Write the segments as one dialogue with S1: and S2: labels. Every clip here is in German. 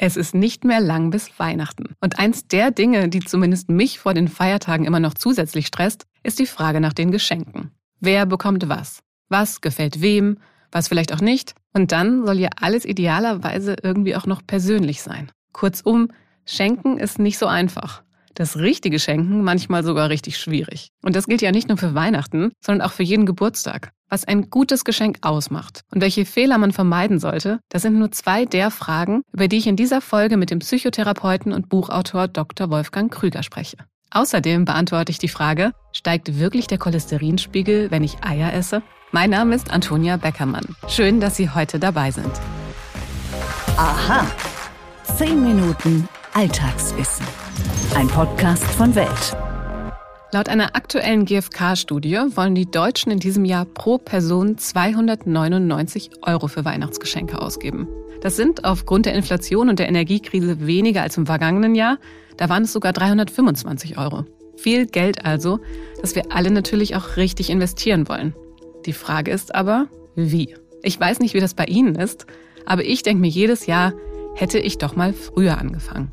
S1: Es ist nicht mehr lang bis Weihnachten. Und eins der Dinge, die zumindest mich vor den Feiertagen immer noch zusätzlich stresst, ist die Frage nach den Geschenken. Wer bekommt was? Was gefällt wem? Was vielleicht auch nicht? Und dann soll ja alles idealerweise irgendwie auch noch persönlich sein. Kurzum, Schenken ist nicht so einfach. Das richtige Schenken manchmal sogar richtig schwierig. Und das gilt ja nicht nur für Weihnachten, sondern auch für jeden Geburtstag. Was ein gutes Geschenk ausmacht und welche Fehler man vermeiden sollte, das sind nur zwei der Fragen, über die ich in dieser Folge mit dem Psychotherapeuten und Buchautor Dr. Wolfgang Krüger spreche. Außerdem beantworte ich die Frage, steigt wirklich der Cholesterinspiegel, wenn ich Eier esse? Mein Name ist Antonia Beckermann. Schön, dass Sie heute dabei sind.
S2: Aha. Zehn Minuten Alltagswissen. Ein Podcast von Welt.
S1: Laut einer aktuellen GfK-Studie wollen die Deutschen in diesem Jahr pro Person 299 Euro für Weihnachtsgeschenke ausgeben. Das sind aufgrund der Inflation und der Energiekrise weniger als im vergangenen Jahr. Da waren es sogar 325 Euro. Viel Geld also, das wir alle natürlich auch richtig investieren wollen. Die Frage ist aber, wie? Ich weiß nicht, wie das bei Ihnen ist, aber ich denke mir jedes Jahr, hätte ich doch mal früher angefangen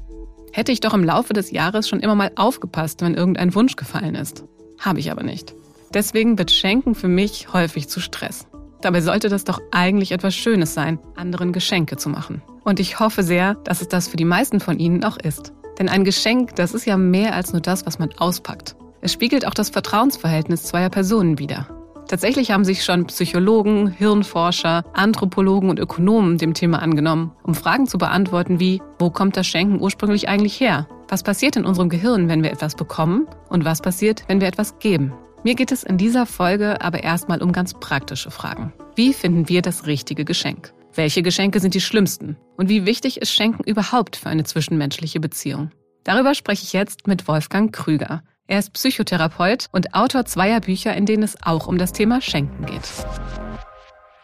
S1: hätte ich doch im Laufe des Jahres schon immer mal aufgepasst, wenn irgendein Wunsch gefallen ist. Habe ich aber nicht. Deswegen wird Schenken für mich häufig zu Stress. Dabei sollte das doch eigentlich etwas Schönes sein, anderen Geschenke zu machen. Und ich hoffe sehr, dass es das für die meisten von Ihnen auch ist. Denn ein Geschenk, das ist ja mehr als nur das, was man auspackt. Es spiegelt auch das Vertrauensverhältnis zweier Personen wider. Tatsächlich haben sich schon Psychologen, Hirnforscher, Anthropologen und Ökonomen dem Thema angenommen, um Fragen zu beantworten wie, wo kommt das Schenken ursprünglich eigentlich her? Was passiert in unserem Gehirn, wenn wir etwas bekommen? Und was passiert, wenn wir etwas geben? Mir geht es in dieser Folge aber erstmal um ganz praktische Fragen. Wie finden wir das richtige Geschenk? Welche Geschenke sind die schlimmsten? Und wie wichtig ist Schenken überhaupt für eine zwischenmenschliche Beziehung? Darüber spreche ich jetzt mit Wolfgang Krüger. Er ist Psychotherapeut und Autor zweier Bücher, in denen es auch um das Thema Schenken geht.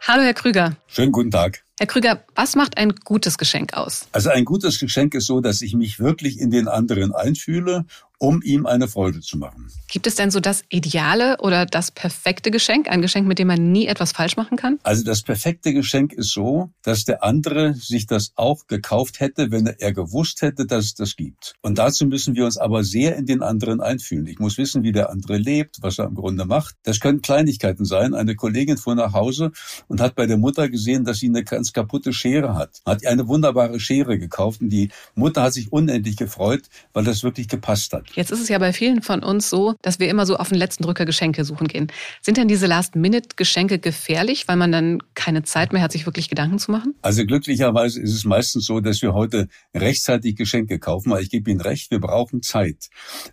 S1: Hallo, Herr Krüger.
S3: Schönen guten Tag.
S1: Herr Krüger, was macht ein gutes Geschenk aus?
S3: Also ein gutes Geschenk ist so, dass ich mich wirklich in den anderen einfühle um ihm eine Freude zu machen.
S1: Gibt es denn so das ideale oder das perfekte Geschenk? Ein Geschenk, mit dem man nie etwas falsch machen kann?
S3: Also das perfekte Geschenk ist so, dass der andere sich das auch gekauft hätte, wenn er gewusst hätte, dass es das gibt. Und dazu müssen wir uns aber sehr in den anderen einfühlen. Ich muss wissen, wie der andere lebt, was er im Grunde macht. Das können Kleinigkeiten sein. Eine Kollegin fuhr nach Hause und hat bei der Mutter gesehen, dass sie eine ganz kaputte Schere hat. Hat ihr eine wunderbare Schere gekauft und die Mutter hat sich unendlich gefreut, weil das wirklich gepasst hat.
S1: Jetzt ist es ja bei vielen von uns so, dass wir immer so auf den letzten Drücker Geschenke suchen gehen. Sind denn diese Last-Minute-Geschenke gefährlich, weil man dann keine Zeit mehr hat, sich wirklich Gedanken zu machen?
S3: Also glücklicherweise ist es meistens so, dass wir heute rechtzeitig Geschenke kaufen, weil ich gebe Ihnen recht, wir brauchen Zeit.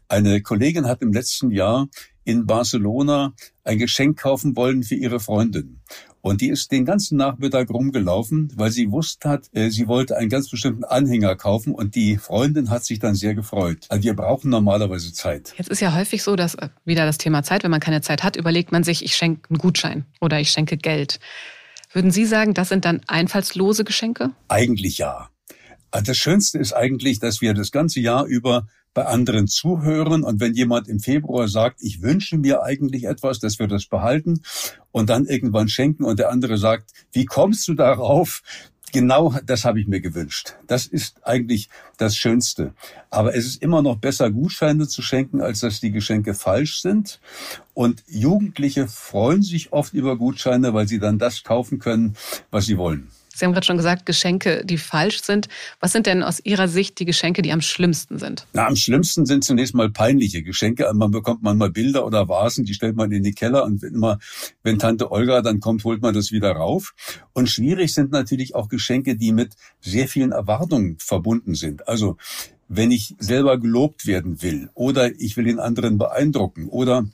S3: Eine Kollegin hat im letzten Jahr in Barcelona ein Geschenk kaufen wollen für ihre Freundin. Und die ist den ganzen Nachmittag rumgelaufen, weil sie wusste hat, äh, sie wollte einen ganz bestimmten Anhänger kaufen und die Freundin hat sich dann sehr gefreut. Also wir brauchen normalerweise Zeit.
S1: Jetzt ist ja häufig so, dass äh, wieder das Thema Zeit, wenn man keine Zeit hat, überlegt man sich, ich schenke einen Gutschein oder ich schenke Geld. Würden Sie sagen, das sind dann einfallslose Geschenke?
S3: Eigentlich ja. Also das Schönste ist eigentlich, dass wir das ganze Jahr über bei anderen zuhören und wenn jemand im Februar sagt, ich wünsche mir eigentlich etwas, dass wir das behalten und dann irgendwann schenken und der andere sagt, wie kommst du darauf? Genau das habe ich mir gewünscht. Das ist eigentlich das Schönste. Aber es ist immer noch besser, Gutscheine zu schenken, als dass die Geschenke falsch sind. Und Jugendliche freuen sich oft über Gutscheine, weil sie dann das kaufen können, was sie wollen.
S1: Sie haben gerade schon gesagt, Geschenke, die falsch sind. Was sind denn aus Ihrer Sicht die Geschenke, die am schlimmsten sind?
S3: Na, am schlimmsten sind zunächst mal peinliche Geschenke. Man bekommt manchmal Bilder oder Vasen, die stellt man in die Keller und immer, wenn Tante Olga dann kommt, holt man das wieder rauf. Und schwierig sind natürlich auch Geschenke, die mit sehr vielen Erwartungen verbunden sind. Also, wenn ich selber gelobt werden will oder ich will den anderen beeindrucken oder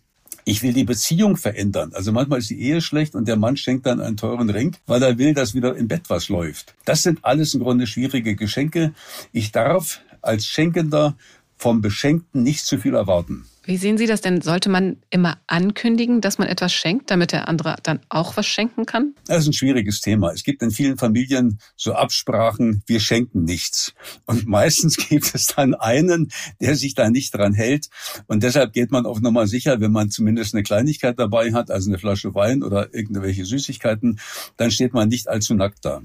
S3: ich will die Beziehung verändern. Also manchmal ist die Ehe schlecht und der Mann schenkt dann einen teuren Ring, weil er will, dass wieder im Bett was läuft. Das sind alles im Grunde schwierige Geschenke. Ich darf als Schenkender vom Beschenkten nicht zu viel erwarten.
S1: Wie sehen Sie das denn? Sollte man immer ankündigen, dass man etwas schenkt, damit der andere dann auch was schenken kann?
S3: Das ist ein schwieriges Thema. Es gibt in vielen Familien so Absprachen, wir schenken nichts. Und meistens gibt es dann einen, der sich da nicht dran hält. Und deshalb geht man auf Nummer sicher, wenn man zumindest eine Kleinigkeit dabei hat, also eine Flasche Wein oder irgendwelche Süßigkeiten, dann steht man nicht allzu nackt da.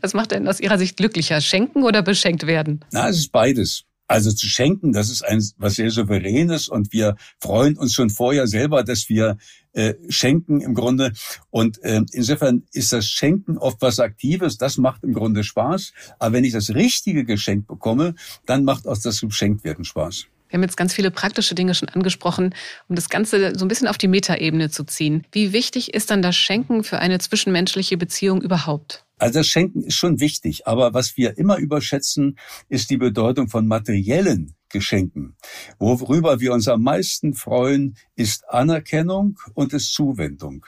S1: Was macht denn aus Ihrer Sicht glücklicher? Schenken oder beschenkt werden?
S3: Na, es ist beides. Also zu schenken, das ist ein was sehr souveränes und wir freuen uns schon vorher selber, dass wir äh, schenken im Grunde. Und äh, insofern ist das Schenken oft was Aktives. Das macht im Grunde Spaß. Aber wenn ich das richtige Geschenk bekomme, dann macht auch das Geschenktwerden Spaß.
S1: Wir haben jetzt ganz viele praktische Dinge schon angesprochen, um das Ganze so ein bisschen auf die Metaebene zu ziehen. Wie wichtig ist dann das Schenken für eine zwischenmenschliche Beziehung überhaupt?
S3: Also das Schenken ist schon wichtig, aber was wir immer überschätzen, ist die Bedeutung von materiellen Geschenken. Worüber wir uns am meisten freuen, ist Anerkennung und ist Zuwendung.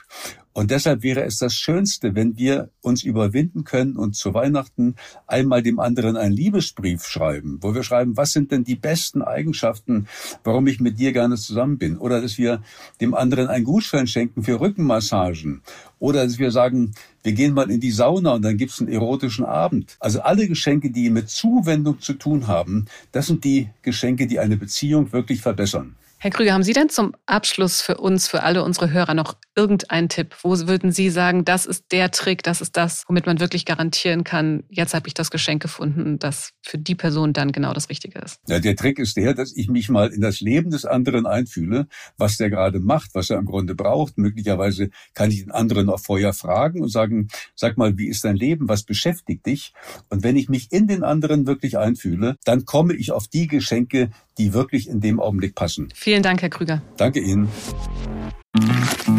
S3: Und deshalb wäre es das Schönste, wenn wir uns überwinden können und zu Weihnachten einmal dem anderen einen Liebesbrief schreiben, wo wir schreiben, was sind denn die besten Eigenschaften, warum ich mit dir gerne zusammen bin? Oder dass wir dem anderen einen Gutschein schenken für Rückenmassagen. Oder dass wir sagen, wir gehen mal in die Sauna und dann gibt's einen erotischen Abend. Also alle Geschenke, die mit Zuwendung zu tun haben, das sind die Geschenke, die eine Beziehung wirklich verbessern.
S1: Herr Krüger, haben Sie denn zum Abschluss für uns, für alle unsere Hörer noch irgendeinen Tipp? Wo würden Sie sagen, das ist der Trick, das ist das, womit man wirklich garantieren kann, jetzt habe ich das Geschenk gefunden, das für die Person dann genau das Richtige ist?
S3: Ja, der Trick ist der, dass ich mich mal in das Leben des anderen einfühle, was der gerade macht, was er im Grunde braucht. Möglicherweise kann ich den anderen auch vorher fragen und sagen, sag mal, wie ist dein Leben? Was beschäftigt dich? Und wenn ich mich in den anderen wirklich einfühle, dann komme ich auf die Geschenke, die wirklich in dem Augenblick passen.
S1: Vielen Dank, Herr Krüger.
S3: Danke Ihnen.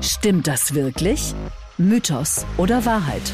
S2: Stimmt das wirklich? Mythos oder Wahrheit?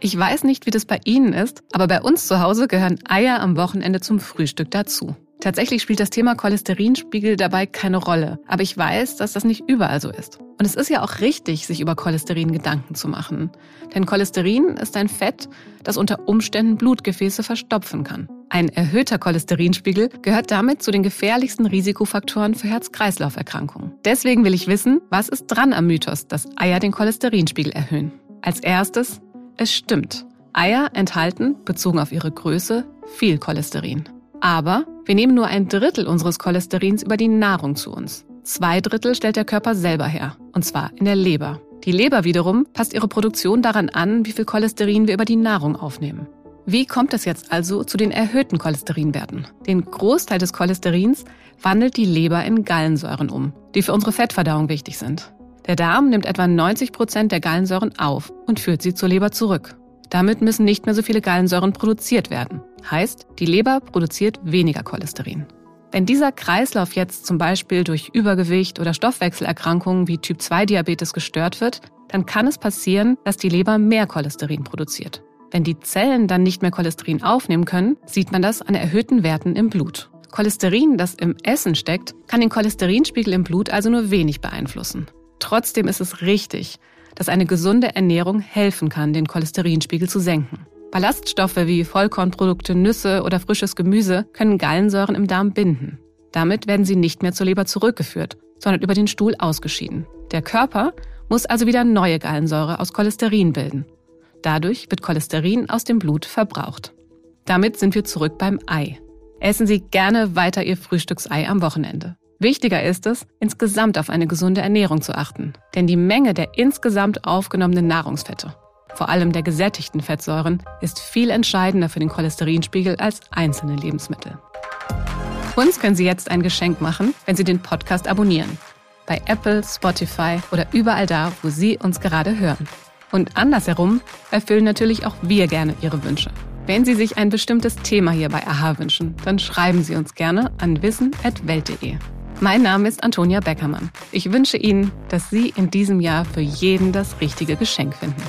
S1: Ich weiß nicht, wie das bei Ihnen ist, aber bei uns zu Hause gehören Eier am Wochenende zum Frühstück dazu. Tatsächlich spielt das Thema Cholesterinspiegel dabei keine Rolle, aber ich weiß, dass das nicht überall so ist. Und es ist ja auch richtig, sich über Cholesterin Gedanken zu machen. Denn Cholesterin ist ein Fett, das unter Umständen Blutgefäße verstopfen kann. Ein erhöhter Cholesterinspiegel gehört damit zu den gefährlichsten Risikofaktoren für Herz-Kreislauf-Erkrankungen. Deswegen will ich wissen, was ist dran am Mythos, dass Eier den Cholesterinspiegel erhöhen. Als erstes, es stimmt. Eier enthalten, bezogen auf ihre Größe, viel Cholesterin. Aber wir nehmen nur ein Drittel unseres Cholesterins über die Nahrung zu uns. Zwei Drittel stellt der Körper selber her, und zwar in der Leber. Die Leber wiederum passt ihre Produktion daran an, wie viel Cholesterin wir über die Nahrung aufnehmen. Wie kommt es jetzt also zu den erhöhten Cholesterinwerten? Den Großteil des Cholesterins wandelt die Leber in Gallensäuren um, die für unsere Fettverdauung wichtig sind. Der Darm nimmt etwa 90 Prozent der Gallensäuren auf und führt sie zur Leber zurück. Damit müssen nicht mehr so viele Gallensäuren produziert werden. Heißt, die Leber produziert weniger Cholesterin. Wenn dieser Kreislauf jetzt zum Beispiel durch Übergewicht oder Stoffwechselerkrankungen wie Typ-2-Diabetes gestört wird, dann kann es passieren, dass die Leber mehr Cholesterin produziert. Wenn die Zellen dann nicht mehr Cholesterin aufnehmen können, sieht man das an erhöhten Werten im Blut. Cholesterin, das im Essen steckt, kann den Cholesterinspiegel im Blut also nur wenig beeinflussen. Trotzdem ist es richtig, dass eine gesunde Ernährung helfen kann, den Cholesterinspiegel zu senken. Ballaststoffe wie Vollkornprodukte, Nüsse oder frisches Gemüse können Gallensäuren im Darm binden. Damit werden sie nicht mehr zur Leber zurückgeführt, sondern über den Stuhl ausgeschieden. Der Körper muss also wieder neue Gallensäure aus Cholesterin bilden. Dadurch wird Cholesterin aus dem Blut verbraucht. Damit sind wir zurück beim Ei. Essen Sie gerne weiter Ihr Frühstücksei am Wochenende. Wichtiger ist es, insgesamt auf eine gesunde Ernährung zu achten. Denn die Menge der insgesamt aufgenommenen Nahrungsfette vor allem der gesättigten Fettsäuren, ist viel entscheidender für den Cholesterinspiegel als einzelne Lebensmittel. Uns können Sie jetzt ein Geschenk machen, wenn Sie den Podcast abonnieren. Bei Apple, Spotify oder überall da, wo Sie uns gerade hören. Und andersherum erfüllen natürlich auch wir gerne Ihre Wünsche. Wenn Sie sich ein bestimmtes Thema hier bei AHA wünschen, dann schreiben Sie uns gerne an wissen.welt.de. Mein Name ist Antonia Beckermann. Ich wünsche Ihnen, dass Sie in diesem Jahr für jeden das richtige Geschenk finden.